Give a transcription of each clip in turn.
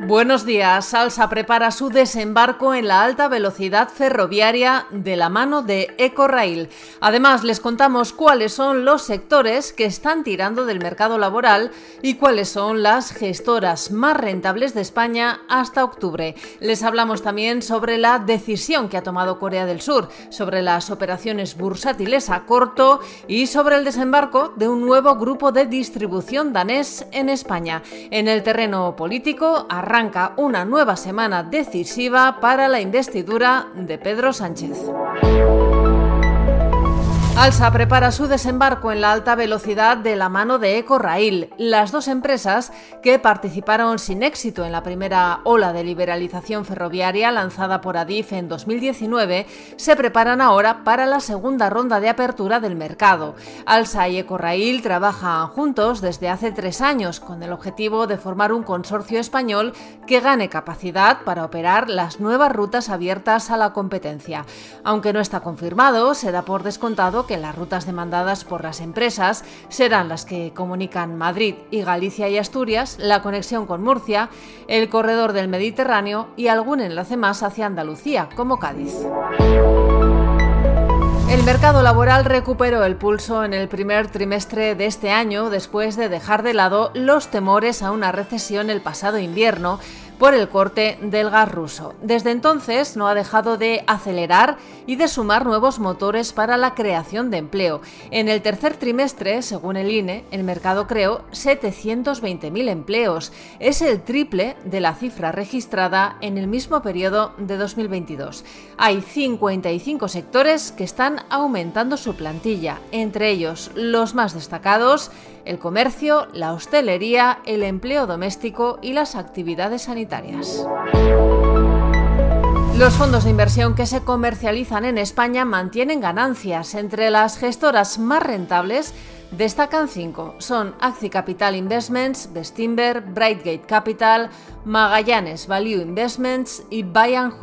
Buenos días. Salsa prepara su desembarco en la alta velocidad ferroviaria de la mano de EcoRail. Además, les contamos cuáles son los sectores que están tirando del mercado laboral y cuáles son las gestoras más rentables de España hasta octubre. Les hablamos también sobre la decisión que ha tomado Corea del Sur, sobre las operaciones bursátiles a corto y sobre el desembarco de un nuevo grupo de distribución danés en España. En el terreno político, arranca una nueva semana decisiva para la investidura de Pedro Sánchez. Alsa prepara su desembarco en la alta velocidad de la mano de EcoRail. Las dos empresas que participaron sin éxito en la primera ola de liberalización ferroviaria lanzada por Adif en 2019 se preparan ahora para la segunda ronda de apertura del mercado. Alsa y EcoRail trabajan juntos desde hace tres años con el objetivo de formar un consorcio español que gane capacidad para operar las nuevas rutas abiertas a la competencia. Aunque no está confirmado, se da por descontado que las rutas demandadas por las empresas serán las que comunican Madrid y Galicia y Asturias, la conexión con Murcia, el corredor del Mediterráneo y algún enlace más hacia Andalucía, como Cádiz. El mercado laboral recuperó el pulso en el primer trimestre de este año después de dejar de lado los temores a una recesión el pasado invierno por el corte del gas ruso. Desde entonces no ha dejado de acelerar y de sumar nuevos motores para la creación de empleo. En el tercer trimestre, según el INE, el mercado creó 720.000 empleos. Es el triple de la cifra registrada en el mismo periodo de 2022. Hay 55 sectores que están aumentando su plantilla, entre ellos los más destacados el comercio, la hostelería, el empleo doméstico y las actividades sanitarias. Los fondos de inversión que se comercializan en España mantienen ganancias. Entre las gestoras más rentables destacan cinco. Son Axi Capital Investments, Bestimber, Brightgate Capital, Magallanes Value Investments y Buy and.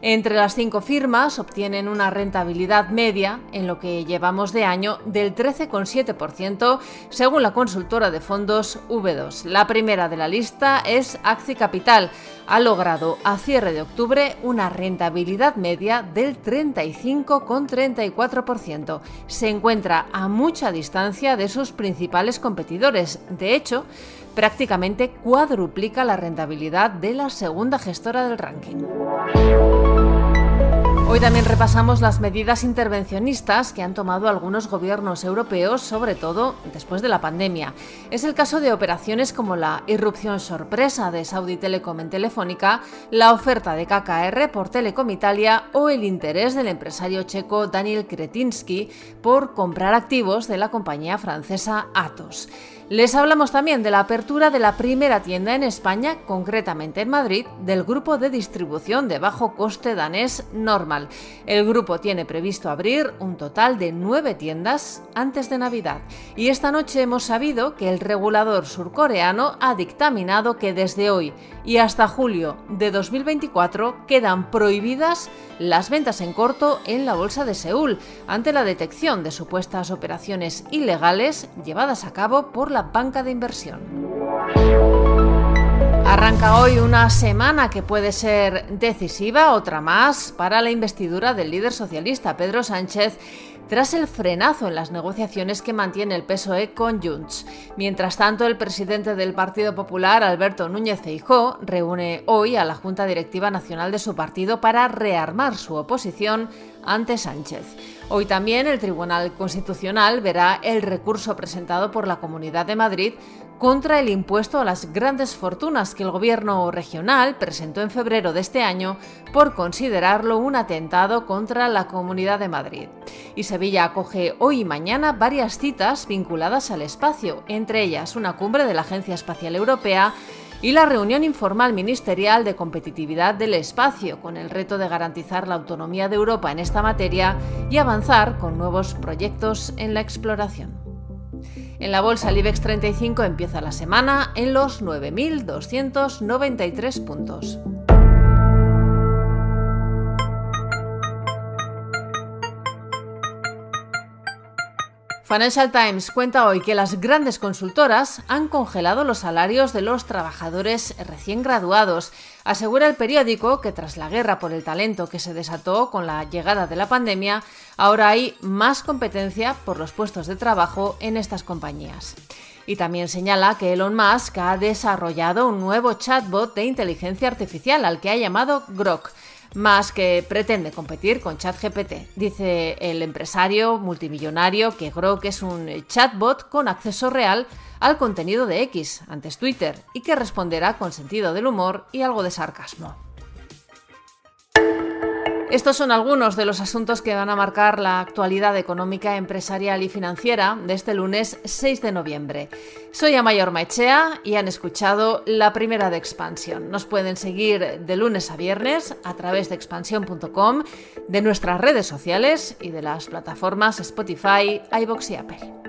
Entre las cinco firmas obtienen una rentabilidad media en lo que llevamos de año del 13,7% según la consultora de fondos V2. La primera de la lista es Axi Capital. Ha logrado a cierre de octubre una rentabilidad media del 35,34%. Se encuentra a mucha distancia de sus principales competidores. De hecho, prácticamente cuadruplica la rentabilidad de la segunda gestora del ranking. Hoy también repasamos las medidas intervencionistas que han tomado algunos gobiernos europeos, sobre todo después de la pandemia. Es el caso de operaciones como la irrupción sorpresa de Saudi Telecom en Telefónica, la oferta de KKR por Telecom Italia o el interés del empresario checo Daniel Kretinsky por comprar activos de la compañía francesa Atos. Les hablamos también de la apertura de la primera tienda en España, concretamente en Madrid, del grupo de distribución de bajo coste danés Normal. El grupo tiene previsto abrir un total de nueve tiendas antes de Navidad. Y esta noche hemos sabido que el regulador surcoreano ha dictaminado que desde hoy y hasta julio de 2024 quedan prohibidas las ventas en corto en la Bolsa de Seúl ante la detección de supuestas operaciones ilegales llevadas a cabo por la banca de inversión. Arranca hoy una semana que puede ser decisiva, otra más, para la investidura del líder socialista Pedro Sánchez tras el frenazo en las negociaciones que mantiene el PSOE con Junts. Mientras tanto, el presidente del Partido Popular, Alberto Núñez Feijóo, reúne hoy a la Junta Directiva Nacional de su partido para rearmar su oposición ante Sánchez. Hoy también el Tribunal Constitucional verá el recurso presentado por la Comunidad de Madrid contra el impuesto a las grandes fortunas que el gobierno regional presentó en febrero de este año por considerarlo un atentado contra la Comunidad de Madrid. Y Sevilla acoge hoy y mañana varias citas vinculadas al espacio, entre ellas una cumbre de la Agencia Espacial Europea y la reunión informal ministerial de competitividad del espacio, con el reto de garantizar la autonomía de Europa en esta materia y avanzar con nuevos proyectos en la exploración. En la bolsa el IBEX 35 empieza la semana en los 9.293 puntos. Financial Times cuenta hoy que las grandes consultoras han congelado los salarios de los trabajadores recién graduados. Asegura el periódico que tras la guerra por el talento que se desató con la llegada de la pandemia, ahora hay más competencia por los puestos de trabajo en estas compañías. Y también señala que Elon Musk ha desarrollado un nuevo chatbot de inteligencia artificial al que ha llamado Grok más que pretende competir con ChatGPT. Dice el empresario multimillonario que Grok es un chatbot con acceso real al contenido de X, antes Twitter, y que responderá con sentido del humor y algo de sarcasmo. Estos son algunos de los asuntos que van a marcar la actualidad económica, empresarial y financiera de este lunes 6 de noviembre. Soy Amayor Maichea y han escuchado la primera de Expansión. Nos pueden seguir de lunes a viernes a través de expansión.com, de nuestras redes sociales y de las plataformas Spotify, iBox y Apple.